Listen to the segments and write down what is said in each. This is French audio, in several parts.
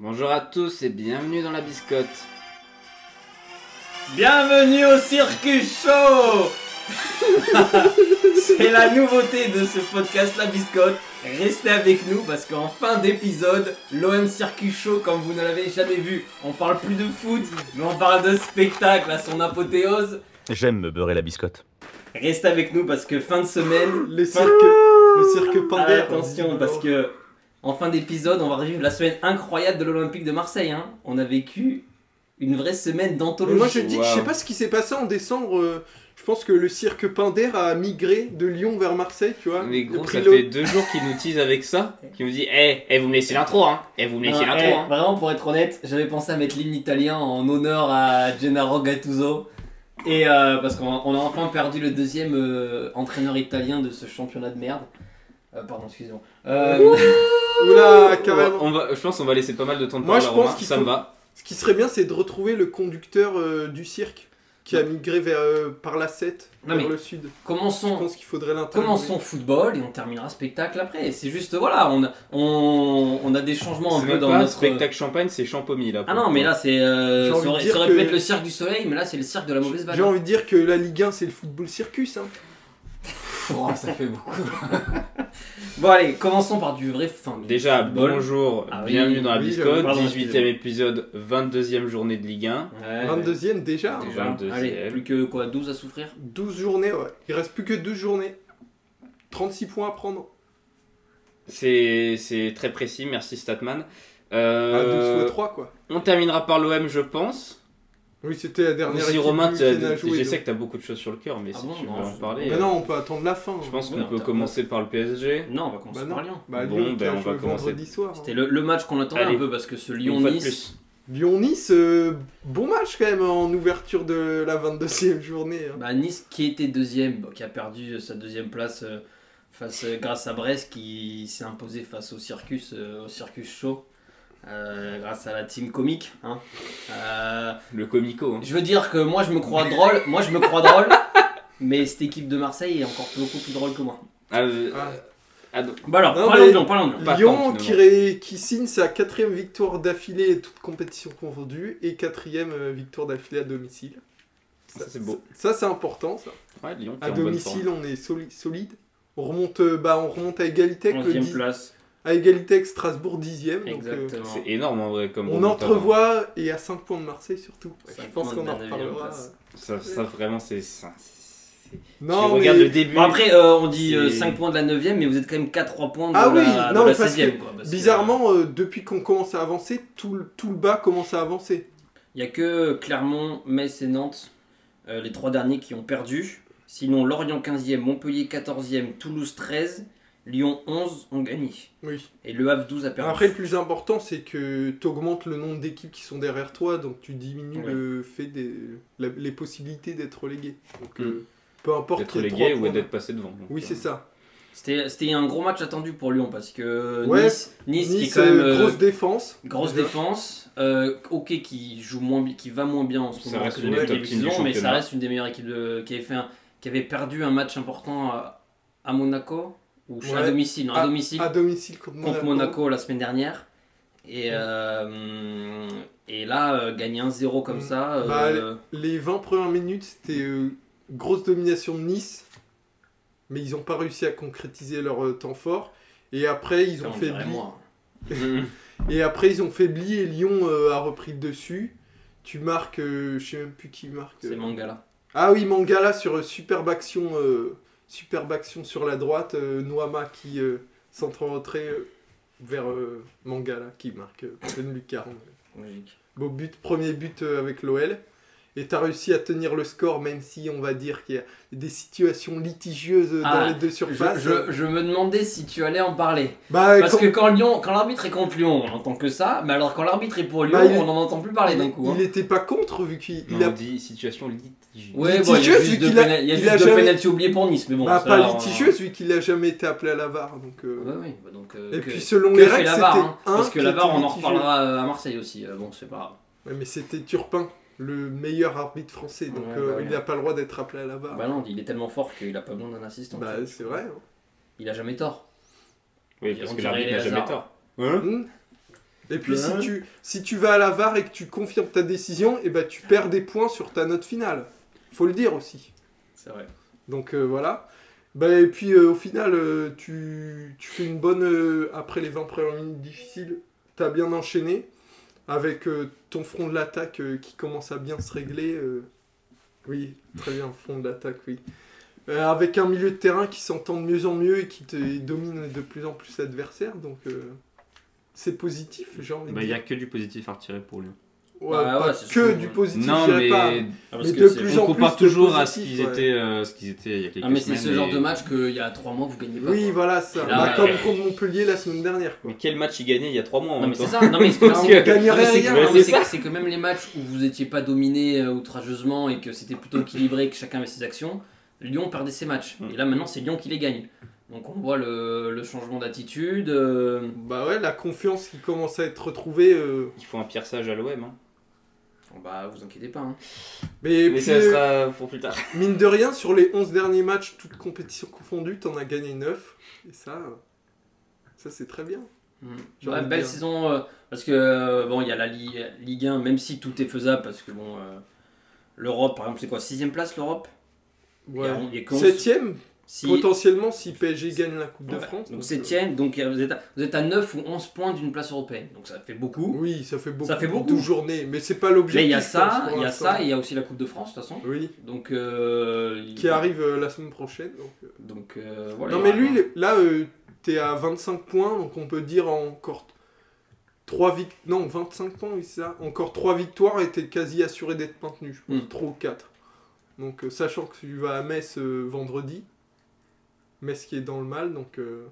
Bonjour à tous et bienvenue dans la biscotte. Bienvenue au Circus Show C'est la nouveauté de ce podcast La Biscotte. Restez avec nous parce qu'en fin d'épisode, l'OM Circus Show, comme vous ne l'avez jamais vu, on parle plus de foot, mais on parle de spectacle à son apothéose. J'aime me beurrer la biscotte. Restez avec nous parce que fin de semaine, Le cirque, le cirque Ah, Pinder. attention parce que en fin d'épisode, on va revivre la semaine incroyable de l'Olympique de Marseille. hein. On a vécu une vraie semaine d'anthologie. moi je dis, je sais Wow. pas ce qui s'est passé en décembre. euh, je pense que le cirque Pinder a migré de Lyon vers Marseille, tu vois. Mais gros, ça fait deux jours qu'ils nous teasent avec ça. Qui nous dit Eh, eh, vous me laissez l'intro, hein Eh, vous me laissez l'intro, eh, hein Vraiment, pour être honnête, j'avais pensé à mettre l'hymne italien en honneur à Gennaro Gattuso. Et euh, parce qu'on on a enfin perdu le deuxième euh, entraîneur italien de ce championnat de merde. Euh, pardon, excusez-moi. Oula, carrément. On va, je pense qu'on va laisser pas mal de temps de Moi, parole je à pense Romain, qu'il ça faut- me va. Ce qui serait bien, c'est de retrouver le conducteur euh, du cirque qui a migré vers, euh, par la 7 Non, vers mais- le sud. Je commençons, pense qu'il faudrait commençons football et on terminera spectacle après. C'est juste, voilà, on a, on, on a des changements un C'est peu même dans pas notre. spectacle champagne, c'est champomy là. Ah pour non, le mais coup. là, c'est. euh, J'ai envie ça de aurait, dire ça aurait que- pu être le cirque du soleil, mais là, c'est le cirque de la mauvaise vanne. J'ai envie de dire que la Ligue 1 c'est le football circus. Hein. Oh, ça fait beaucoup. bon, allez, commençons par du vrai. Du Déjà, football. bonjour, Ah oui, bienvenue dans la oui, biscotte, pardon, 18ème excusez-moi. épisode, 22ème journée de Ligue 1. Ouais, 22ème déjà. hein. Déjà. Voilà. le deuxième. Allez, plus que quoi, 12 à souffrir? 12 journées, ouais. Il reste plus que 2 journées. 36 points à prendre. C'est c'est très précis, merci Statman. À Euh, 12 x 3 quoi. on terminera par l'OM, je pense. Oui, c'était la dernière Si Romain, je sais que t'as beaucoup de choses sur le cœur, mais Ah si bon, tu veux non, en je- parler, Mais euh, non, on peut attendre la fin. je pense Oui, qu'on on peut commencer par le PSG. Non, on va commencer Bah non. par Lyon. Bah, Bon, Lyon ben, on va commencer. vendredi soir. hein. C'était le, le match qu'on attendait Allez. un peu parce que ce Lyon-Nice. Lyon-Nice, euh, bon match quand même en ouverture de la 22e journée. hein. Bah, nice qui était deuxième, qui a perdu sa deuxième place euh, face, euh, grâce à Brest qui s'est imposé face au Circus, euh, au Circus Show. Euh, grâce à la team comique. Hein. Euh, Le comico. hein. Je veux dire que moi je me crois drôle, moi je me crois drôle, mais cette équipe de Marseille est encore beaucoup plus drôle que moi. Ah, euh, Ah. ah, Bon alors, Non, parlons de Lyon, parlons de Lyon. Pas Lyon tant, qui, finalement. ré- qui signe sa quatrième victoire d'affilée, toutes compétitions confondues, et quatrième victoire d'affilée à domicile. ça c'est beau. Ça, c'est important, ça. Ouais, Lyon qui À domicile, on est soli- solide. On remonte, bah, on remonte à égalité avec, le 11e 10 place, à égalité avec Strasbourg 10e. Donc, euh, exactement. C'est énorme en vrai comme on entrevoit, et à 5 points de Marseille surtout. Je pense qu'on de en reparlera. Ça, ça vraiment c'est Non, tu regardes mais- le début. Bon après euh, on dit C'est- 5 points de la 9ème mais vous êtes quand même 4-3 points de Ah la, oui, de non, la parce 16ème quoi. parce que, Bizarrement, euh, depuis qu'on commence à avancer, tout le, tout le bas commence à avancer. Il n'y a que Clermont, Metz et Nantes, euh, les trois derniers qui ont perdu. Sinon Lorient 15e, Montpellier 14e, Toulouse 13, Lyon 11 ont gagné. Oui. Et Le Havre 12 a perdu. Après, le plus important, c'est que tu augmentes le nombre d'équipes qui sont derrière toi, donc tu diminues Ouais. le fait des, la- les possibilités d'être relégué. Donc, Mm. euh, peu importe D'être qu'il y ait légué trois ou d'être passé devant. donc, Oui, euh, c'est ça. C'était un gros match attendu pour Lyon parce que Ouais, Nice, nice, qui est Nice, quand même euh, grosse défense. grosse déjà. défense, euh, ok qui joue moins qui va moins bien en ce Ça moment reste que le début de saison, mais ça reste une des meilleures équipes de, qui avait fait un- qui avait perdu un match important à, à Monaco ou à domicile, non, à, domicile À domicile contre Monaco. contre Monaco la semaine dernière. Et, euh, et là, euh, gagner 1-0 comme Mm. ça. euh, Bah, Les 20 premières minutes, c'était euh, grosse domination de Nice, mais ils n'ont pas réussi à concrétiser leur temps fort. Et après, ils ont. Mhm. Et après, ils ont faibli et Lyon a repris le dessus. Tu marques, je sais même plus qui marque. C'est. Mangala. Ah oui, Mangala sur superbe action, superbe action sur la droite. euh, Noama qui euh, centre en retrait euh, vers Mangala qui marque pleine lucarne. Logique. Beau but, premier but avec l'OL. Et tu as réussi à tenir le score, même si on va dire qu'il y a des situations litigieuses dans Ah, les deux Je, surfaces. je- je me demandais si tu allais en parler. Bah, Parce quand- que quand Lyon, quand l'arbitre est contre Lyon, on n'entend que ça, mais alors quand l'arbitre est pour Lyon, Bah, il- on n'en entend plus parler d'un coup. hein. il n'était pas contre vu qu'il a on dit situation litigieuse. Ouais, bon, il y a litigieuse, juste vu deux qu'il a- péna- il y a il juste a deux jamais- pénaltys oubliés pour Nice, mais bon. bah, ça, pas litigieuse vu qu'il a jamais été appelé à la VAR. Donc, euh, Ouais, ouais, bah donc, euh, Et que- puis selon les règles, c'était hein, un Parce que la VAR, on en reparlera euh, à Marseille aussi. Bon, c'est pas grave. Ouais, mais c'était Turpin, le meilleur arbitre français, donc Ouais, euh, bah, il ouais. n'a pas le droit d'être appelé à la VAR. Bah non, il est tellement fort qu'il a pas besoin d'un assistant. Bah, tu c'est vrai. hein. Il a jamais tort. Oui, parce que l'arbitre n'a jamais tort. Hein Hmm. Et puis si Ouais. tu, si tu vas à la VAR et que tu confirmes ta décision, et ben tu perds des points sur ta note finale. Faut le dire aussi. C'est vrai. Donc euh, voilà. Bah, et puis euh, au final, euh, tu, tu fais une bonne. euh, après les 20 premières minutes difficiles, t'as bien enchaîné. Avec euh, ton front de l'attaque euh, qui commence à bien se régler. euh. Oui, très bien, front de l'attaque, oui. Euh, avec un milieu de terrain qui s'entend de mieux en mieux et qui te domine de plus en plus l'adversaire. Donc euh, c'est positif, j'ai envie de Bah, il y a que du positif à retirer pour lui. Ouais, Bah pas ouais, c'est que du positif, Non, mais pas. Ah, parce Mais que de c'est- plus on en compare plus toujours à ce qu'ils ouais. étaient, euh, ce qu'ils étaient il y a quelques Ah, mais c'est ce genre et- de match qu'il y a 3 mois vous gagnez pas. Oui, quoi. voilà ça. Là, Bah, comme contre Montpellier la semaine dernière. Quoi. Mais quel match il gagnait il y a 3 mois en Non mais c'est ça, non mais c'est rien. que- même les matchs où vous étiez pas dominé euh, outrageusement et que c'était plutôt équilibré, que chacun avait ses actions, Lyon perdait ses matchs. Mm. Et là maintenant c'est Lyon qui les gagne. Donc on voit le, le changement d'attitude. euh, Bah ouais, la confiance qui commence à être retrouvée. euh, Il faut un pire sage à l'OM. Hein. Bah, vous inquiétez pas. Hein. Mais, ça sera pour plus tard. Mine de rien, sur les 11 derniers matchs, toutes compétitions confondues, t'en as gagné 9. Et ça, ça c'est très bien. Mmh. Ouais, belle saison, euh, parce que euh, bon, il y a la Ligue, Ligue 1, même si tout est faisable, parce que bon, euh, l'Europe, par exemple, c'est quoi 6ème place l'Europe? Ouais. 7ème si, potentiellement, si PSG gagne la Coupe de France. donc septième donc euh, vous êtes, à, vous êtes à 9 ou 11 points d'une place européenne donc ça fait beaucoup. Oui, ça fait beaucoup. Ça fait beaucoup. 12 journées, mais c'est pas l'objectif. Mais il y a ça, il y a ça il y a aussi la Coupe de France de toute façon. Oui, Donc euh, il- qui arrive euh, la semaine prochaine. donc, euh. Donc euh, voilà. non, mais lui, là, t'es à 25 points, donc on peut dire encore 3 victoires. Non, 25 points, oui, c'est ça. Encore 3 victoires et t'es quasi assuré d'être maintenu, je pense. Mm. 3 ou 4. Donc, sachant que tu vas à Metz euh, vendredi. Metz qui est dans le mal, donc euh,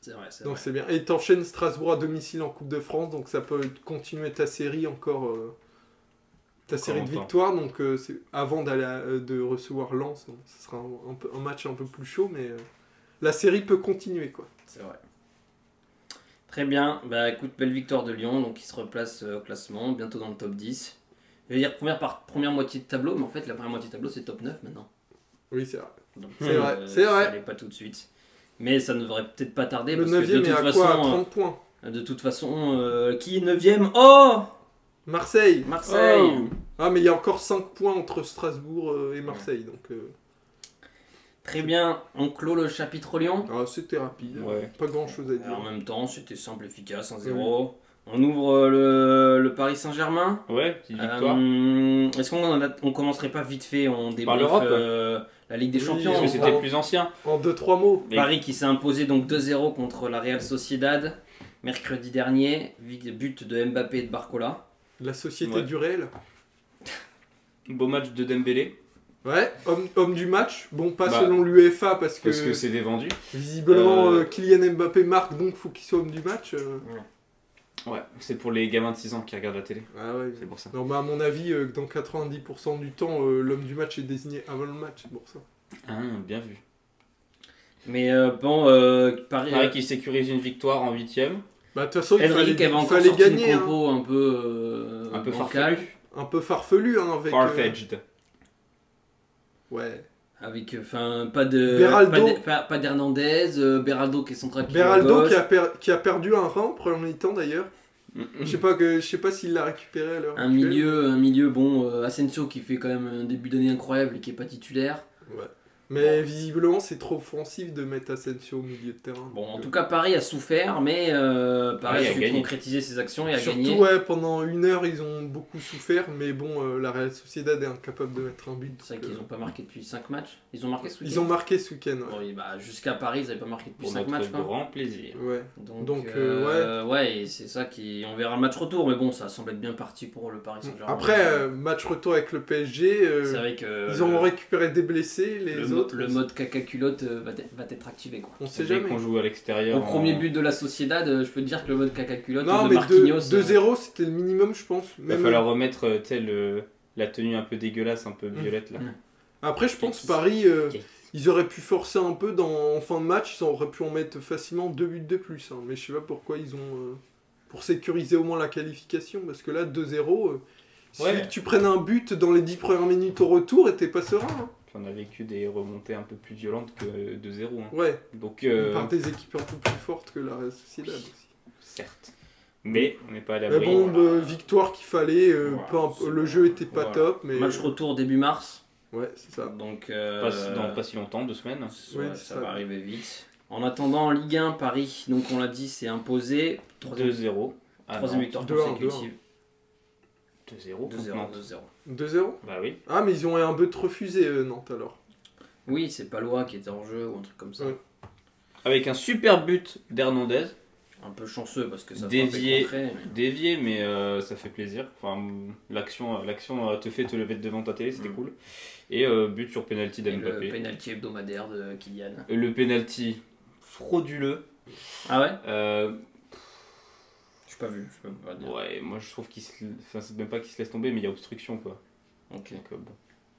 c'est vrai, c'est donc vrai. c'est bien. Et t'enchaînes Strasbourg à domicile en Coupe de France, donc ça peut continuer ta série encore. euh, ta Encore série de longtemps. victoires, donc euh, c'est avant d'aller à- euh, de recevoir Lens, donc ce sera un, un peu- un match un peu plus chaud, mais euh, la série peut continuer quoi. C'est vrai. Très bien. Bah écoute, belle victoire de Lyon, donc il se replace euh, au classement, bientôt dans le top 10. Je vais dire première, par, première moitié de tableau, mais en fait la première moitié de tableau c'est top 9 maintenant. Oui, c'est vrai. Donc, C'est vrai, c'est ça vrai. allait pas tout de suite. Mais ça ne devrait peut-être pas tarder Le parce que de 9ème toute est à façon, quoi À euh, 30 points. de toute façon, euh, qui est 9ème Oh Marseille Marseille Oh. Ah, mais il y a encore 5 points entre Strasbourg euh, et Marseille, donc euh, Très bien, on clôt le chapitre Lyon. ah, c'était rapide. Ouais. Pas grand chose à Et en dire. même temps, c'était simple, efficace, 1-0. On ouvre euh, le, le Paris Saint-Germain. Ouais, petite victoire. Euh, Est-ce qu'on on commencerait pas vite fait On débrief l'Europe euh, la Ligue des Oui, Champions. Parce que c'était plus ancien. En 2-3 mots. Mais- Paris qui s'est imposé donc 2-0 contre la Real Sociedad mercredi dernier, but de Mbappé et de Barcola. La société Ouais. du réel. Beau match de Dembélé. Ouais, homme, homme du match. Bon, pas Bah, selon l'UEFA parce que, Parce que c'est des vendus. visiblement Euh, euh, Kylian Mbappé marque, donc faut qu'il soit homme du match. euh. Ouais, c'est pour les gamins de 6 ans qui regardent la télé. Ah ouais. C'est pour ça. Non, mais à mon avis, euh, dans 90% du temps, euh, l'homme du match est désigné avant le match, c'est pour ça. Ah, bien vu. Mais euh, bon, euh, Paris. Pareil qui sécurise une victoire en 8ème. Bah, de toute façon, il fallait, avait encore fallait sorti gagner. une hein. un peu, euh, Un peu bancale, farfelu. Un peu farfelu, hein, avec. euh, Farfetched. Ouais. Avec enfin pas de Beraldo. pas de- pas, pas d'Hernandez, euh, Beraldo qui est central qui Beraldo qui a, per- qui a perdu un rein en premier mi-temps d'ailleurs. Je sais pas, que, je sais pas s'il l'a récupéré à l'heure Un milieu, un milieu bon, euh, Asensio qui fait quand même un début d'année incroyable et qui est pas titulaire. Ouais. Mais visiblement, c'est trop offensif de mettre Asensio au milieu de terrain. Bon, en tout cas, Paris a souffert, mais euh, Paris Ouais, a a su gagné. concrétiser ses actions et a Surtout, gagné. ouais, pendant une heure, ils ont beaucoup souffert, mais bon, euh, la Real Sociedad est incapable de mettre un but. C'est vrai qu'ils euh, n'ont pas marqué depuis 5 matchs. Ils ont marqué ce week-end Ils ont marqué ce week-end, ouais. Bon, bah, Jusqu'à Paris, ils n'avaient pas marqué depuis Pour 5 notre matchs. quoi. grand plaisir. Ouais. Donc, Donc, euh, ouais. et c'est ça qui. On verra le match retour, mais bon, ça semble être bien parti pour le Paris Saint-Germain. Après, euh, match retour avec le PSG, euh, c'est vrai que. ils ont récupéré des blessés, les le, mo- autres. le mode caca culotte euh, va, être- va être activé. Quoi. On sait Dès jamais. qu'on joue à l'extérieur. Au en- premier but de la Sociedad, euh, je peux te dire que le mode caca culotte Non, de mais deux- Marquinhos. 2-0, c'était le minimum, je pense. Il va Même- falloir remettre euh, le- la tenue un peu dégueulasse, un peu Mm. violette là. Mm. Après, je pense Paris, euh, ils auraient pu forcer un peu dans, en fin de match, ils auraient pu en mettre facilement deux buts de plus. hein. Mais je sais pas pourquoi ils ont. euh, pour sécuriser au moins la qualification, parce que là, 2-0, euh, Ouais. que tu prennes un but dans les 10 premières minutes au retour et t'es pas serein. hein. On a vécu des remontées un peu plus violentes que 2-0. hein. Ouais, Donc, euh, par des équipes un peu plus fortes que la Sociedad aussi. certes. Mais on n'est pas à Mais l'abri. bon, bah, victoire qu'il fallait. euh, Voilà, peu le jeu était pas voilà. top, mais. Match retour début mars. Ouais, c'est ça. Donc, euh, Pas- dans pas si longtemps, deux semaines. ouais, Ouais, ça, va arriver vite. En attendant, en Ligue 1, Paris, donc on l'a dit, c'est imposé. Troisième, 2-0. Ah troisième non, victoire 2-1, consécutive. 2-0 contre 2-0. Nantes. 2-0. 2-0 Bah oui. Ah, mais ils ont un but refusé, euh, Nantes alors. Oui, c'est Palois qui était en jeu ou un truc comme ça. Ouais. Avec un super but d'Hernandez. Un peu chanceux parce que ça Dévié. frappait contré, mais- Dévié, mais euh, ça fait plaisir. Enfin, l'action, l'action euh, te fait te lever devant ta télé, c'était Mm. cool. Et euh, but sur penalty Et le d'Mbappé. penalty hebdomadaire de Kylian. Le penalty frauduleux. Ah ouais? Euh, Je pas vu, je peux pas dire. ouais, moi je trouve qu'il se... Enfin, c'est même pas qu'il se laisse tomber, mais il y a obstruction quoi. Ok. Donc euh, bon,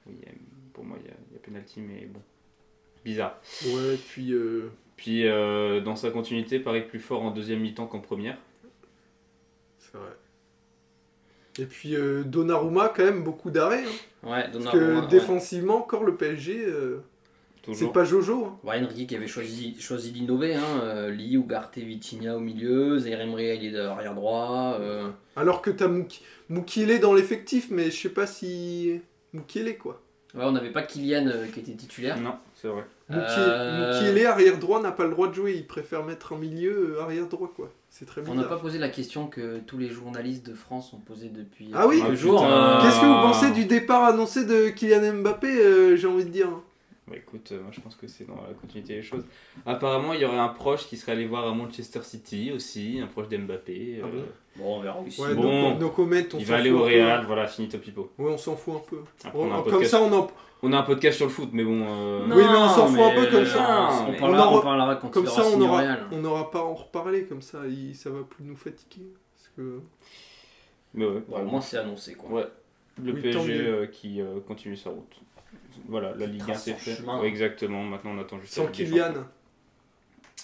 oui, il y a- pour moi il y a, il y a penalty, mais bon. Bizarre. Ouais, puis. euh, Puis euh, dans sa continuité, Paris plus fort en deuxième mi-temps qu'en première. C'est vrai. Et puis euh, Donnarumma, quand même, beaucoup d'arrêts. hein. Ouais, Parce Donnarumma. que ouais. défensivement, encore le PSG, euh, c'est pas Jojo. hein? Qui avait choisi, choisi d'innover, hein. euh, Lee, Ugarte, Vitinha au milieu, Zaire Emery il est arrière droit. euh, Alors que t'as Mouki- Moukielé dans l'effectif, mais je sais pas si. Moukielé, quoi. Ouais, on n'avait pas Kylian euh, qui était titulaire. Non, c'est vrai. Moukielé, Euh, Moukielé, arrière droit, n'a pas le droit de jouer. Il préfère mettre un milieu euh, arrière droit, quoi. C'est très On bizarre. n'a pas posé la question que tous les journalistes de France ont posée depuis Ah oui quelques Ah, jours. euh, Qu'est-ce que vous pensez du départ annoncé de Kylian Mbappé euh, J'ai envie de dire. Bah écoute, euh, moi je pense que c'est dans la continuité des choses. Apparemment, il y aurait un proche qui serait allé voir à Manchester City aussi, un proche d'Mbappé. Ah euh, bon? Bon, on verra aussi. Ouais, Bon. nos, nos comments, on il va aller au. Real, voilà, finito pipo. Ouais, on s'en fout un peu. Après, on a un comme podcast- ça, on en, On a un podcast sur le foot, mais bon. euh, Non, Oui, mais on s'en fout un peu comme ça. On, Mais- parlera, on on parlera quand comme il ça, on aura, Real. on n'aura pas à en reparler. Comme ça, il- ça va plus nous fatiguer. Parce que... Mais ouais, Bon, au moins, c'est annoncé quoi. Ouais. Le Oui, PSG euh, qui euh, continue sa route. Voilà, la Ligue 1 trace c'est fait. Ouais, exactement, maintenant on attend juste la Sans Kylian.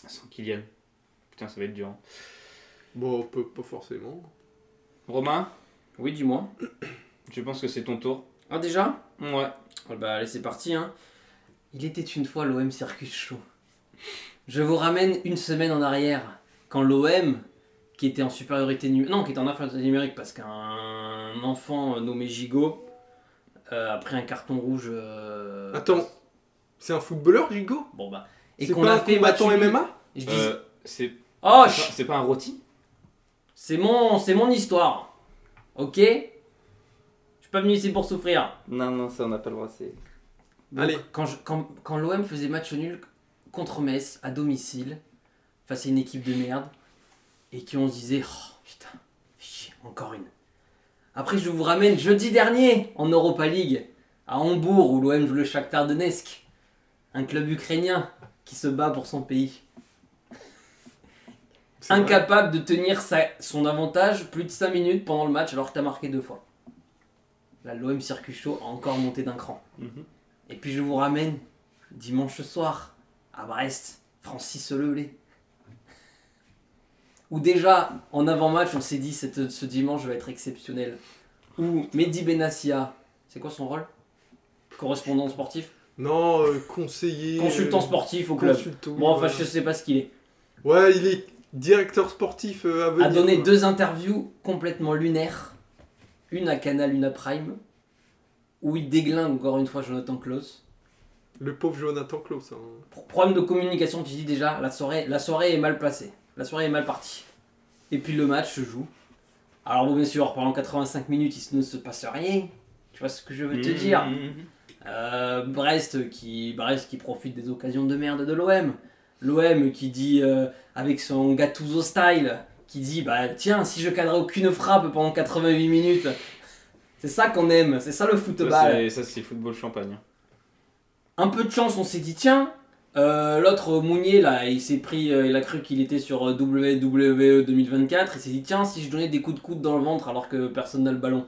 Sans Kylian. Putain, ça va être dur. hein. Bon, peu- pas forcément. Romain, Oui, dis-moi. je pense que c'est ton tour? Ah, déjà? Ouais. Ah Bah allez c'est parti hein. Il était une fois l'OM Circus Show. Je vous ramène une semaine en arrière, quand l'OM, qui était en supériorité numérique, non qui était en infériorité numérique parce qu'un enfant nommé Gigot euh, a pris un carton rouge. euh, Attends, c'est un footballeur, Gigot? Bon bah. Et C'est qu'on pas a un fait combattant. MMA je dis, Euh, c'est oh, c'est pas- c'est pas un rôti? C'est mon, c'est mon histoire, ok? Je suis pas venu ici pour souffrir. Non, non, ça on n'a pas le droit. C'est. Donc, Allez. Quand, je- quand, quand l'OM faisait match nul contre Metz à domicile, face à une équipe de merde, et qu'on se disait, oh putain, fais chier, encore une. Après, je vous ramène jeudi dernier en Europa League, à Hambourg, où l'OM joue le Shakhtar Donetsk, un club ukrainien qui se bat pour son pays. Vrai. Incapable de tenir sa- son avantage plus de 5 minutes pendant le match alors que t'as marqué deux fois. Là, l'OM Circus Show a encore monté d'un cran. Et puis je vous ramène dimanche soir à Brest, Francis Leblé. Où déjà, en avant-match, on s'est dit cette- ce dimanche va être exceptionnel. Où Mehdi Benassia, c'est quoi son rôle? Correspondant sportif? Non, euh, conseiller. Consultant euh, sportif au club. consultant, Bon, enfin, je sais pas ce qu'il est. Ouais, il est directeur sportif euh, à venir. A donné deux interviews complètement lunaires. Une à Canal, une à Prime. Où il déglingue encore une fois Jonathan Klaus. Le pauvre Jonathan Klaus. hein. Pro- Problème de communication, tu dis déjà, la soirée, la soirée est mal placée. La soirée est mal partie. Et puis le match se joue. Alors bon, bien sûr, pendant 85 minutes, il ne se passe rien. Tu vois ce que je veux te dire Euh, Brest, qui, Brest qui profite des occasions de merde de l'OM. L'OM qui dit, euh, avec son Gattuso style, qui dit, bah tiens, si je cadrais aucune frappe pendant 88 minutes. C'est ça qu'on aime, c'est ça le football. ça, c'est football champagne. Un peu de chance, on s'est dit tiens, euh, l'autre Mounier là, il s'est pris, euh, il a cru qu'il était sur WWE 2024, il s'est dit tiens, si je donnais des coups de coude dans le ventre alors que personne n'a le ballon.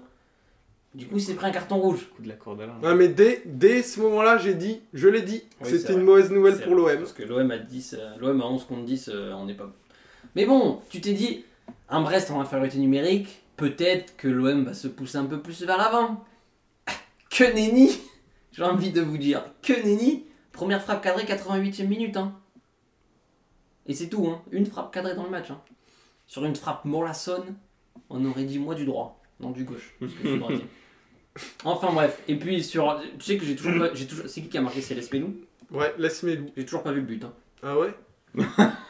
Du coup, il s'est pris un carton rouge. Coup de la corde à. Ouais, mais dès, dès ce moment-là, j'ai dit, je l'ai dit, Oui, c'était une mauvaise nouvelle pour l'OM. Parce que l'OM a 10, euh, l'OM a 11 contre 10, euh, on n'est pas. Mais bon, tu t'es dit, un Brest en infériorité numérique, peut-être que l'OM va se pousser un peu plus vers l'avant. Que nenni J'ai envie de vous dire, que nenni Première frappe cadrée, 88ème minute. Hein. Et c'est tout, hein. une frappe cadrée dans le match. Hein. sur une frappe mollassonne, on aurait dit moi du droit, non du gauche. parce que je suis droitier. enfin bref, et puis sur. Tu sais que j'ai toujours pas. j'ai toujours- C'est qui qui a marqué C'est Lespelou Ouais, loup. J'ai toujours pas vu le but. hein. Ah ouais?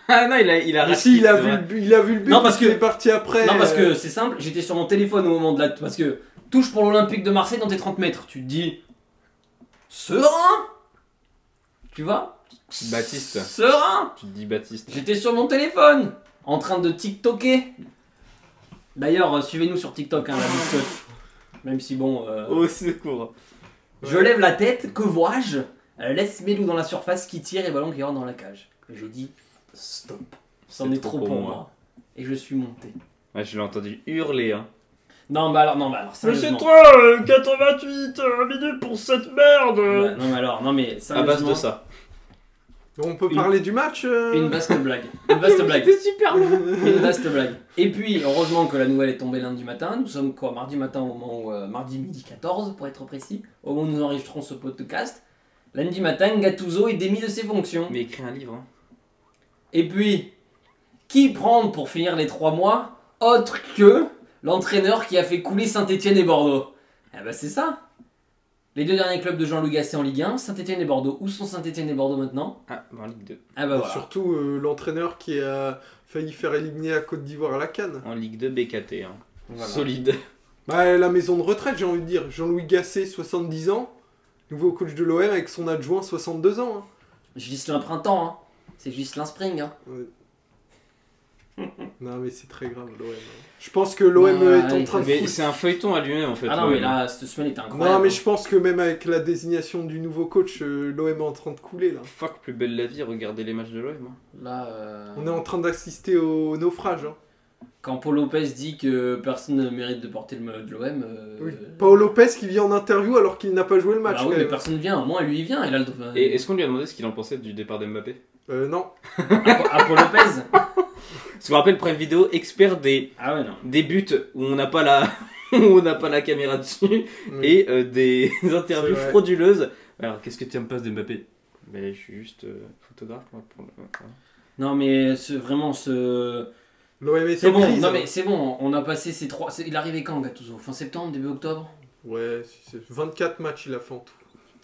Ah non, il a, il a raté, si, il a, vu le but, il a vu le but, Non, parce que- est parti après. Non, parce euh, que c'est simple, j'étais sur mon téléphone au moment de la. Parce que touche pour l'Olympique de Marseille dans tes 30 mètres. Tu te dis. Serein Tu vois Baptiste. Serein Tu te dis Baptiste. J'étais sur mon téléphone en train de TikToker. D'ailleurs, euh, suivez-nous sur TikTok, hein, la biscotte. Même si bon. euh, Au secours. Je lève la tête, que vois-je Euh, Laisse Melou dans la surface qui tire et ballon qui rentre dans la cage. Et j'ai dit stop. C'en C'est est trop pour moi. Et je suis monté. Ouais, je l'ai entendu hurler. Hein. Non, bah alors, non, bah alors, sérieusement. toi, 88 minutes pour cette merde non, mais alors, non, mais À base sérieusement. de ça. On peut Une- parler du match euh Une vaste blague. Une vaste blague. C'était super long. Une vaste blague. Et puis, heureusement que la nouvelle est tombée lundi matin. Nous sommes quoi Mardi matin au moment où. euh, mardi midi 14 pour être précis. Au moment où nous enregistrons ce podcast. Lundi matin, Gattuso est démis de ses fonctions. Mais écris un livre. Hein. Et puis, qui prendre pour finir les trois mois Autre que l'entraîneur qui a fait couler Saint-Etienne et Bordeaux. Eh ben c'est ça. Les deux derniers clubs de Jean-Louis Gasset en Ligue 1, Saint-Etienne et Bordeaux. Où sont Saint-Etienne et Bordeaux maintenant? Ah, en Ligue 2. Ah bah voilà. Surtout euh, l'entraîneur qui a failli faire éliminer la Côte d'Ivoire à la Cannes. En Ligue 2 BKT. Hein. Voilà. Solide. Bah, la maison de retraite, j'ai envie de dire. Jean-Louis Gasset, 70 ans. Nouveau coach de l'OM avec son adjoint, 62 ans. hein. Gislain Printemps, hein. c'est Gislain Spring. Hein. Non, mais c'est très grave, l'OM. hein. Je pense que l'OM est en train de Mais c'est un feuilleton à lui-même en fait. Ah non, mais là, cette semaine était incroyable. Non, mais je pense que même avec la désignation du nouveau coach, euh, l'OM est en train de couler là. Fuck, plus belle la vie, regardez les matchs de l'OM. hein. Là, euh, On est en train d'assister au naufrage. hein. quand Paul Lopez dit que personne ne mérite de porter le maillot de l'OM. euh, Oui. Paolo Lopez qui vient en interview alors qu'il n'a pas joué le match. bah quand oui, mais personne vient. Moi, lui, il vient. Il a le... Et est-ce qu'on lui a demandé ce qu'il en pensait du départ d'Mbappé? Euh, non. Paul Lopez Je me rappelle Prime Vidéo, expert des, Ah ouais, non. des buts où on n'a pas la où on n'a pas la caméra dessus Oui. et euh, des interviews vrai. frauduleuses. Alors qu'est-ce que tu me passes d'Mbappé Mais je suis juste euh, photographe moi. Pour le... voilà. Non, mais ce- vraiment, ce. L'OM est C'est bon, non hein. mais c'est bon, on a passé ces trois. c'est- Il arrivait quand Gattuso? Fin septembre, début octobre? Ouais, si, c'est 24 matchs il a fait en tout.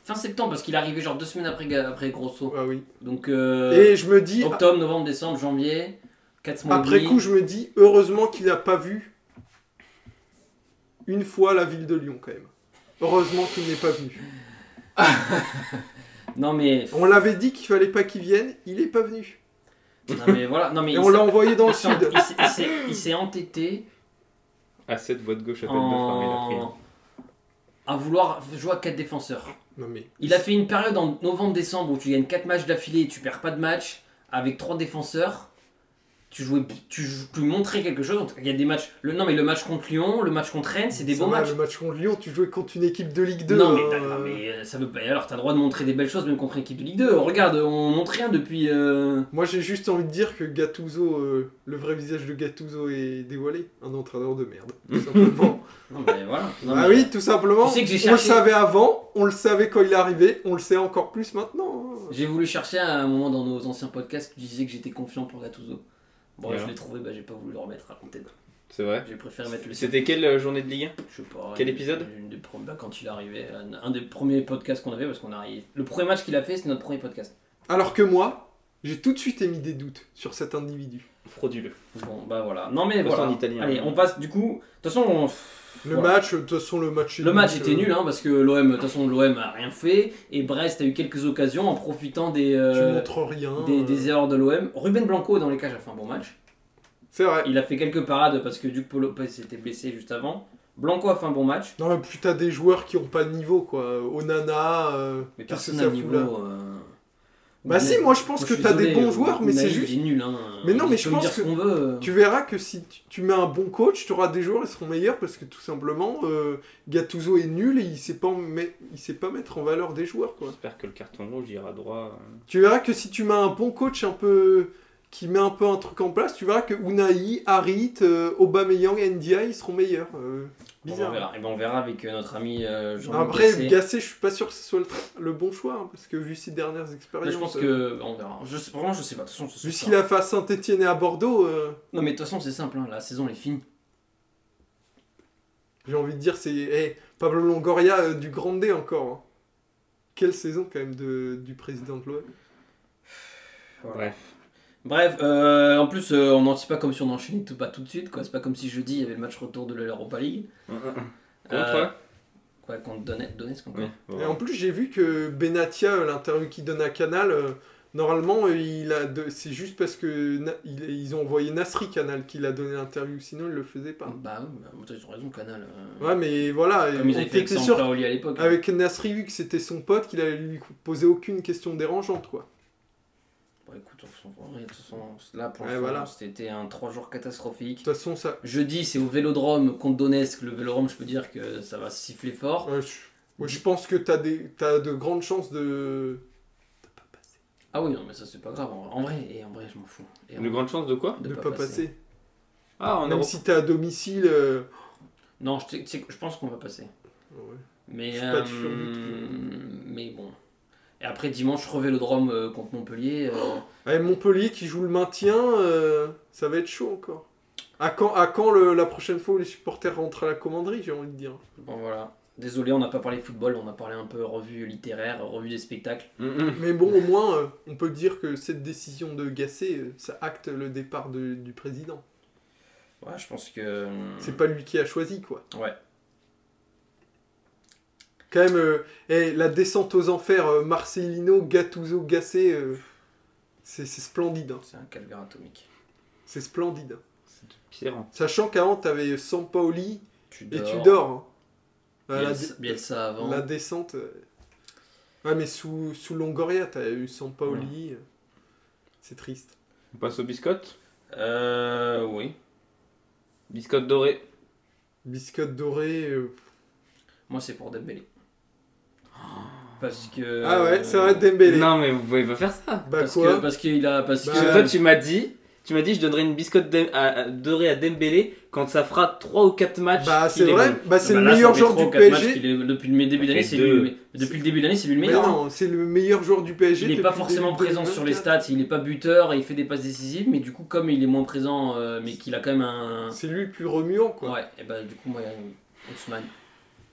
Fin septembre, parce qu'il est arrivé genre deux semaines après, Grosso. Ah oui. Donc euh, Et je me dis, octobre, novembre, décembre, janvier, 4 mois. après coup, je me dis, heureusement qu'il n'a pas vu une fois la ville de Lyon quand même. Heureusement qu'il n'est pas venu. Non mais. On l'avait dit qu'il fallait pas qu'il vienne, il est pas venu. Non mais voilà, non mais. Et on l'a envoyé dans le sud. il s'est- entêté À cette voix de gauche à tête de femme, il a pris. en... à vouloir jouer à 4 défenseurs. Il a fait une période en novembre-décembre où tu gagnes 4 matchs d'affilée et tu perds pas de match avec 3 défenseurs. Tu jouais, tu, tu montrais quelque chose. Il y a des matchs. Le, non mais le match contre Lyon, le match contre Rennes, c'est des bons matchs. Le match contre Lyon, tu jouais contre une équipe de Ligue 2. non, mais, mais euh, ça veut pas. Alors t'as le droit de montrer des belles choses même contre une équipe de Ligue 2. Regarde, on montre rien depuis. euh, Moi j'ai juste envie de dire que Gattuso, euh, le vrai visage de Gattuso est dévoilé. Un entraîneur de merde. Tout simplement. Non mais voilà. Non, ah oui, tout simplement. Tu sais que j'ai On le savait avant, on le savait quand il est arrivé, on le sait encore plus maintenant. J'ai voulu chercher à un moment dans nos anciens podcasts, tu disais que j'étais confiant pour Gattuso. Bon, je l'ai trouvé, bah, j'ai pas voulu le remettre à l'antenne. C'est vrai J'ai préféré mettre le C'était quelle euh, journée de Ligue 1 Je sais pas. Quel une- épisode? une des prom- bah, Quand il est arrivé, un, un des premiers podcasts qu'on avait, parce qu'on a Le premier match qu'il a fait, c'était notre premier podcast. Alors que moi, j'ai tout de suite émis des doutes sur cet individu. Frauduleux. Bon, bah voilà. Non mais voilà. en. Allez, on passe du coup. De toute façon, on- Le Voilà. match, de toute façon, le match. le match était euh, nul, hein, parce que l'OM, de toute façon, l'OM a rien fait. Et Brest a eu quelques occasions en profitant des, Tu euh, montres rien. des, euh, des erreurs de l'OM. Ruben Blanco, dans les cages, a fait un bon match. C'est vrai. Il a fait quelques parades parce que Duc Paul Lopez s'était blessé juste avant. Blanco a fait un bon match. Non, mais plus t'as des joueurs qui ont pas de niveau, quoi. Onana. euh, Mais personne n'a fout niveau. Euh, Bah si, moi je pense Moi, que t'as des bons joueurs, mais c'est juste. Nul, hein. Mais non, mais je pense que veut. Tu verras que si tu- mets un bon coach, tu auras des joueurs qui seront meilleurs parce que tout simplement, euh, Gattuso est nul et il sait pas, met- il sait pas mettre en valeur des joueurs, quoi. J'espère que le carton rouge ira droit. euh. Tu verras que si tu mets un bon coach un peu qui met un peu un truc en place, tu verras que Unai, Harit, euh, Aubameyang et Ndiaye ils seront meilleurs. Euh, On bizarre. verra. Et ben, on verra avec euh, notre ami euh, Jean Après, Gassé, je suis pas sûr que ce soit le, le bon choix, hein, parce que vu ses dernières expériences. Mais je pense euh, que. On verra. Je sais, vraiment, je sais pas. De toute façon, je Vu a fait à Saint-Etienne et à Bordeaux, euh, Non, mais de toute façon, c'est simple. hein, La saison, est finie. j'ai envie de dire, c'est eh, Pablo Longoria euh, du Grande encore. hein. Quelle saison quand même de, du président de l'OM. Bref. Bref, euh, en plus, euh, on n'en dit pas comme si on enchaînait tout, pas tout de suite. quoi. C'est pas comme si jeudi, il y avait le match retour de l'Europa League. Contre Euh, Quoi, contre Donetsk, Donetsk encore Oui, Et voilà. en plus, j'ai vu que Benatia, euh, l'interview qu'il donne à Canal, euh, normalement, euh, il a de- c'est juste parce que na- il- ils ont envoyé Nasri Canal qu'il a donné l'interview, sinon il le faisait pas. Bah oui, bah, ils ont raison, Canal. euh, Ouais, mais voilà, Comme ils on avaient fait avec était sûr Sampaoli à l'époque. hein. avec Nasri, vu que c'était son pote, qu'il allait lui poser aucune question dérangeante, quoi. De toute façon, là pour Ouais, voilà. c'était un 3 jours catastrophique. De toute façon, ça. Jeudi, c'est au Vélodrome contre Donetsk. Le Vélodrome, je peux dire que ça va siffler fort. ouais, je, ouais, je pense que t'as des, t'as de grandes chances de. de pas passer. Ah oui, non, mais ça, c'est pas grave. En en vrai, et en vrai, je m'en fous. Et en Une grande chance de quoi de De pas passer. Ah, on Même si t'es à domicile. euh, Non, je, je pense qu'on va passer. ouais. Mais, Je suis pas euh, sûr du mais bon. Et après, dimanche, revélodrome euh, contre Montpellier. euh, Ouais, Montpellier qui joue le maintien, euh, ça va être chaud encore. À quand, à quand le- la prochaine fois où les supporters rentrent à la commanderie, j'ai envie de dire. bon, voilà. Désolé, on n'a pas parlé football, on a parlé un peu revue littéraire, revue des spectacles. Mhm. Mais bon, au moins, euh, on peut dire que cette décision de Gasset, euh, ça acte le départ de- du président. Ouais, je pense que. C'est pas lui qui a choisi, quoi. Ouais. Quand même, euh, eh, la descente aux enfers, euh, Marcelino, Gattuso, Gasset, euh, c'est c'est splendide. hein. C'est un calvaire atomique. C'est splendide. C'est de pire en Sachant qu'avant, t'avais Sampaoli Tu et dors. tu dors. hein. Euh, la, Bielsa, dé- Bielsa avant. la descente. euh, Ouais, mais sous, sous Longoria, t'as eu Sampaoli. euh, C'est triste. On passe aux biscottes Euh. Oui. Biscottes dorées. Biscotte dorée. euh, Moi, c'est pour Dembélé. Parce que. Ah ouais, c'est vrai, Dembélé. Non, mais vous pouvez pas faire ça. Bah Parce quoi que parce qu'il a parce Bah, que toi, tu m'as dit, tu m'as dit, je donnerais une biscotte à- dorée à Dembélé quand ça fera 3 ou 4 matchs. Bah c'est est vrai, bon. bah c'est Bah le là, meilleur joueur du PSG. est- depuis le début d'année, c'est lui. Depuis le début d'année, c'est lui le Mais meilleur. hein. non, c'est le meilleur joueur du PSG. Il n'est pas forcément présent sur les 2024. stats, il n'est pas buteur et il fait des passes décisives, mais du coup, comme il est moins présent, euh, mais qu'il a quand même un. C'est lui le plus remuant quoi. Ouais, et bah du coup, moi, Ousmane.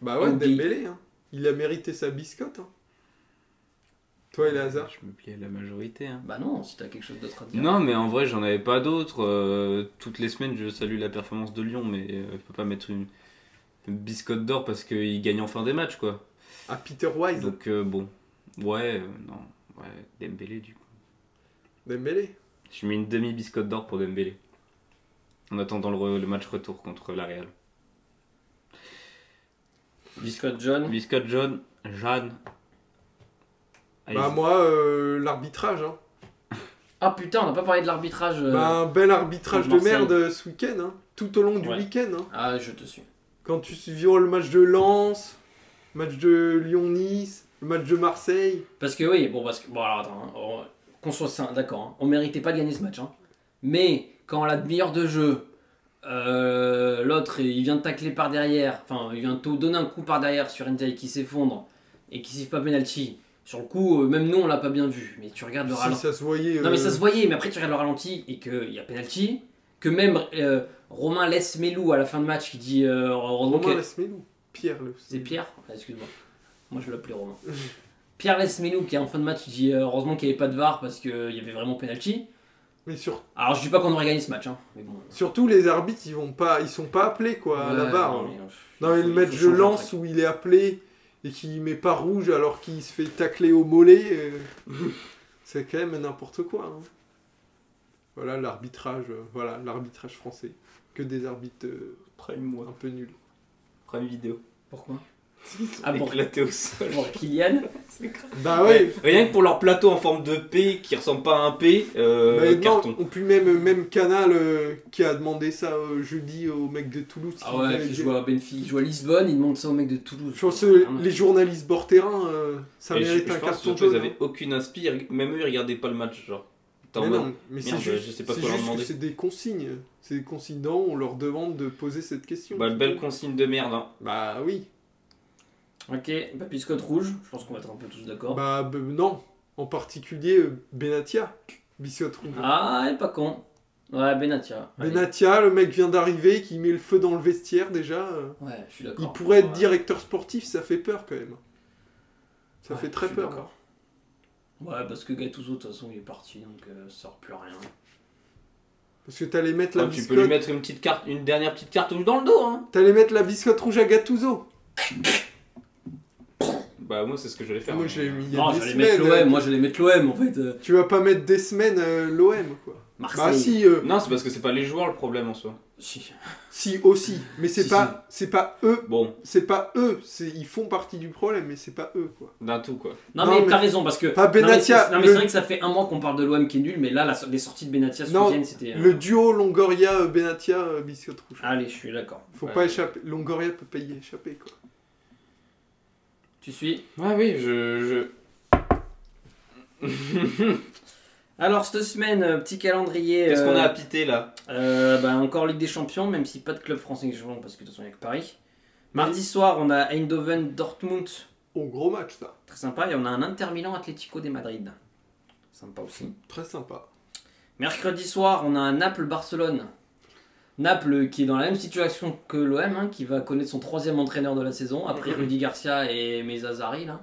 Bah ouais. Dembélé, hein. Il a mérité sa biscotte. hein. Toi et hasards. Je me plie à la majorité. hein. Bah non, si t'as quelque chose d'autre à dire. Non, mais en vrai, j'en avais pas d'autres. Euh, toutes les semaines, je salue la performance de Lyon, mais euh, je peux pas mettre une, une biscotte d'or parce qu'il gagne en fin des matchs, quoi. À Peter Wise, Donc, euh, bon. Ouais, euh, non. Ouais, Dembélé, du coup. Dembélé. Je mets une demi-biscotte d'or pour Dembélé. En attendant le, re- le match retour contre la Real. Biscotte jaune. Biscotte jaune, Jeanne. Allez, Bah moi, euh, l'arbitrage. Hein. Ah putain, on n'a pas parlé de l'arbitrage. euh. Bah un bel arbitrage de merde euh, ce week-end. Hein. Tout au long du Ouais. week-end. Hein. Ah, je te suis. Quand tu suivis le match de Lens, match de Lyon-Nice, le match de Marseille. Parce que oui, bon, parce que. Bon, alors attends, hein, on- qu'on soit sain, d'accord, hein, on méritait pas de gagner ce match. hein. Mais quand à la demi-heure de jeu, euh, l'autre il vient de tacler par derrière, enfin, il vient de te donner un coup par derrière sur Ndiaye qui s'effondre et qui siffle pas penalty. Sur le coup, euh, même nous on l'a pas bien vu, mais tu regardes le Si ralenti. ça se voyait. Non, mais euh, ça se voyait, mais après tu regardes le ralenti et qu'il y a penalty, que même euh, Romain laisse Melou à la fin de match qui dit euh, Romain que- Lesmelou. Pierre le. c'est Pierre Ah, Excuse-moi. Moi, je l'appelais Romain. Pierre Lesmelou, qui est en fin de match, dit euh, heureusement qu'il n'y avait pas de VAR parce qu'il y avait vraiment penalty. Mais sur- Alors, je dis pas qu'on aurait gagné ce match, hein. Mais bon. surtout les arbitres, ils vont pas, ils sont pas appelés quoi à la VAR. non, hein. mais, Non, mais il le match de Lens truc. où il est appelé et qu'il met pas rouge alors qu'il se fait tacler au mollet, euh, c'est quand même n'importe quoi. hein. Voilà l'arbitrage, euh, voilà l'arbitrage français. Que des arbitres euh, Prime un peu nuls. Prime vidéo. Pourquoi? Ah bon Éclaté au sol. Pour Kylian Bah ouais. Rien que pour leur plateau en forme de P qui ressemble pas à un P, euh, Mais non, carton. on même même Canal euh, qui a demandé ça euh, jeudi au mec de Toulouse. Ah ouais, qui joue à Benfica, il joue à Lisbonne, il demande ça au mec de Toulouse. Je pense que les journalistes bord terrain, euh, ça Et mérite je un pense carton surtout ils jaune. avaient aucune inspi, même eux ils regardaient pas le match genre. Mais mode- non, mais c'est juste, je sais pas c'est quoi leur juste que demander. c'est des consignes. C'est des consignes on leur demande de poser cette question. Bah, belle consigne de merde. Hein. Bah oui. Ok, bah, biscotte rouge, je pense qu'on va être un peu tous d'accord. Bah non. En particulier euh, Benatia. Biscotte rouge. Ah, elle est pas con. Ouais, Benatia. Allez. Benatia, le mec vient d'arriver, qui met le feu dans le vestiaire déjà. euh, Ouais, je suis d'accord. Il pourrait être Ouais. directeur sportif, ça fait peur quand même. Ça Ouais, fait très je suis peur. d'accord. Ouais, parce que Gattuso, de toute façon, il est parti, donc euh, ça sert plus rien. Parce que t'allais mettre la tu peux biscotte. lui mettre une petite carte, une dernière petite cartouche dans le dos. Hein. T'allais mettre la biscotte rouge à Gattuso. Bah, moi, c'est ce que j'allais faire. Moi mais- j'ai mis il y a Non, des j'allais semaines. mettre l'OM, moi j'allais mettre l'OM en fait. euh, Tu vas pas mettre des semaines euh, l'OM quoi. Marseille. Bah si, euh, Non, c'est parce que c'est pas les joueurs le problème en soi. Si. si aussi. Mais c'est Si, pas, c'est pas eux. Bon, C'est pas eux. C'est ils font partie du problème, mais c'est pas eux quoi. d'un tout quoi. Non, Non, mais, mais- t'as raison parce que. Pas Non, mais Benatia. c'est- Non, mais le, c'est vrai que ça fait un mois qu'on parle de l'OM qui est nul, mais là, la- les sorties de Benatia ce Non, week-end c'était. euh, le duo Longoria euh, Benatia euh, biscotte rouge. Allez, je suis d'accord. Faut Ouais. pas échapper. Longoria peut pas y échapper quoi. Tu suis Ouais, oui, je. je... Alors, cette semaine, euh, petit calendrier. Qu'est-ce qu'on a euh, à piter là? euh, bah, encore Ligue des Champions, même si pas de club français qui joue parce que de toute façon, il n'y a que Paris. Mardi soir, on a Eindhoven Dortmund, Oh gros match ça. très sympa, et on a un Inter Milan Atlético de Madrid. Sympa aussi. Très sympa. Mercredi soir, on a un Naples-Barcelone. Naples qui est dans la même situation que l'OM, hein, qui va connaître son troisième entraîneur de la saison, après Rudy Garcia et Mezzari là.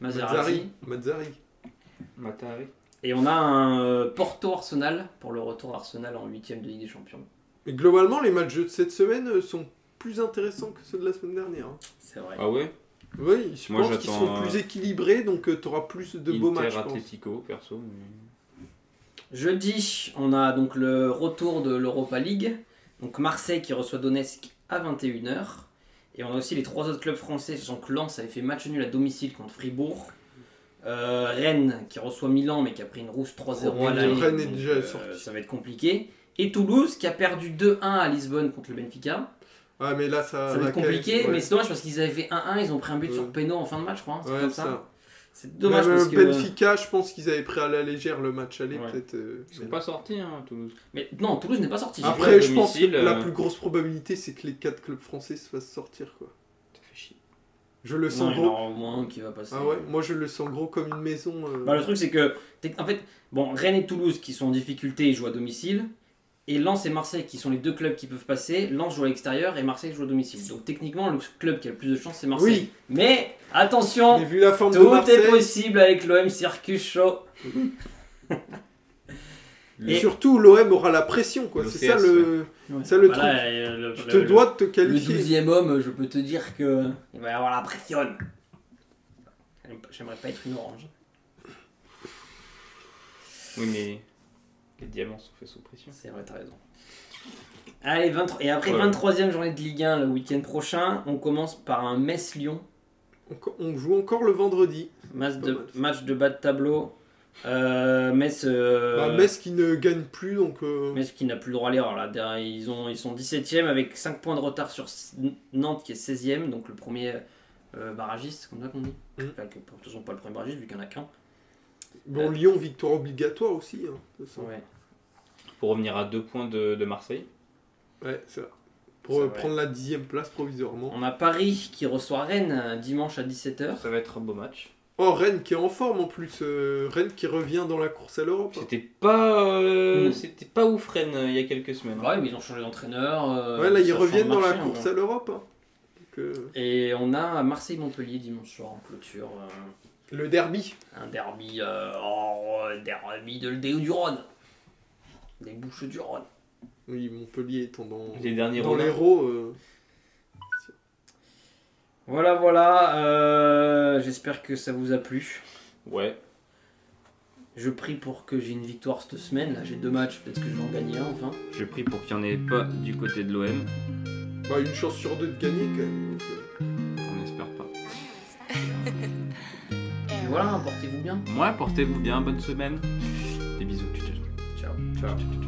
Mazzari. Mazzari. Matari. Et on a un euh, Porto-Arsenal, pour le retour Arsenal en huitième de Ligue des Champions. Globalement, les matchs de cette semaine euh, sont plus intéressants que ceux de la semaine dernière. hein. C'est vrai. Ah ouais? Oui, je Moi, pense qu'ils j'attends, sont euh, plus équilibrés, donc tu auras plus de beaux Inter matchs. je pense. Atlético, perso. mais- Jeudi, on a donc le retour de l'Europa League. Donc Marseille qui reçoit Donetsk à 21h. Et on a aussi les trois autres clubs français, sachant que Lens avait fait match nul à domicile contre Fribourg. Euh, Rennes qui reçoit Milan mais qui a pris une rouge 3-0 Oh, à l'aller. Rennes est déjà euh, sorti. ça va être compliqué. Et Toulouse qui a perdu 2-1 à Lisbonne contre le Benfica. Ouais, mais là, ça, Ça va être compliqué, mais c'est dommage parce qu'ils avaient fait 1-1, ils ont pris un but Ouais. sur péno en fin de match, je crois. C'est comme ça. ça. C'est dommage Même, parce euh, que. Benfica, je pense qu'ils avaient pris à la légère le match aller, Ouais. peut-être. euh, Ils sont mais- pas sortis, hein, Toulouse. Mais non, Toulouse n'est pas sorti. Après, je pense que la euh, plus grosse probabilité, c'est que les quatre clubs français se fassent sortir, quoi. Ça fait chier. Je le Non, sens il y en gros. aura au moins qui va passer. Ah ouais, moi je le sens gros comme une maison. euh. Bah, le truc, c'est que, en fait, bon, Rennes et Toulouse qui sont en difficulté, ils jouent à domicile. Et Lens et Marseille qui sont les deux clubs qui peuvent passer. Lens joue à l'extérieur et Marseille joue à domicile. Donc techniquement, le club qui a le plus de chance, c'est Marseille. oui, Mais attention, mais vu la forme de tout Marseille, est possible avec l'OM Circus Show. Et- surtout l'OM aura la pression, quoi. C'est ça le. Ça, le truc. euh, le, Tu le- te le- dois de te Le qualifier. 12 homme, je peux te dire que il va y avoir la pression. J'aimerais pas être une orange. Oui, mais les diamants sont faits sous pression. C'est vrai, t'as raison. Allez, 23... et après Ouais. 23ème journée de Ligue 1 le week-end prochain, on commence par un Metz-Lyon. On- On joue encore le vendredi. Match Pas de, mal. match de bas de tableau. Euh, Metz, euh, Bah, Metz qui ne gagne plus, donc. euh, Metz qui n'a plus le droit à l'erreur. Là. Derrière, Ils, ont, ils sont 17ème avec 5 points de retard sur S- Nantes qui est 16ème, donc le premier euh, barragiste, c'est comme ça qu'on dit. Mm. Enfin, que, de toute façon, pas le premier barragiste vu qu'il n'y en a qu'un. Bon, Lyon, victoire obligatoire aussi. hein, de toute façon. Ouais. Pour revenir à deux points de, de Marseille. Ouais, c'est ça. Pour euh, vrai. prendre la dixième place provisoirement. On a Paris qui reçoit Rennes euh, dimanche à 17h. Ça va être un beau match. Oh, Rennes qui est en forme en plus. euh, Rennes qui revient dans la course à l'Europe. hein. C'était pas, euh, Mm. c'était pas ouf Rennes euh, il y a quelques semaines. Ouais, mais ils ont changé d'entraîneur. euh, Ouais, là, ils reviennent dans la course hein. à l'Europe. hein. Donc, euh, Et on a Marseille-Montpellier dimanche soir en clôture. Le derby. un derby, euh, oh, un derby de l'Déo du Rhône. Des bouches du Rhône. Oui, Montpellier étant dans, Les derniers dans rôles. euh, Voilà, voilà. euh, J'espère que ça vous a plu. Ouais. Je prie pour que j'ai une victoire cette semaine. Là, j'ai deux matchs, peut-être que je vais en gagner un enfin. Je prie pour qu'il n'y en ait pas du côté de l'OM. bah, une chance sur deux de gagner quand même. donc, euh, Voilà, portez-vous bien. Moi, portez-vous bien, bonne semaine. Des bisous. Ciao. ciao.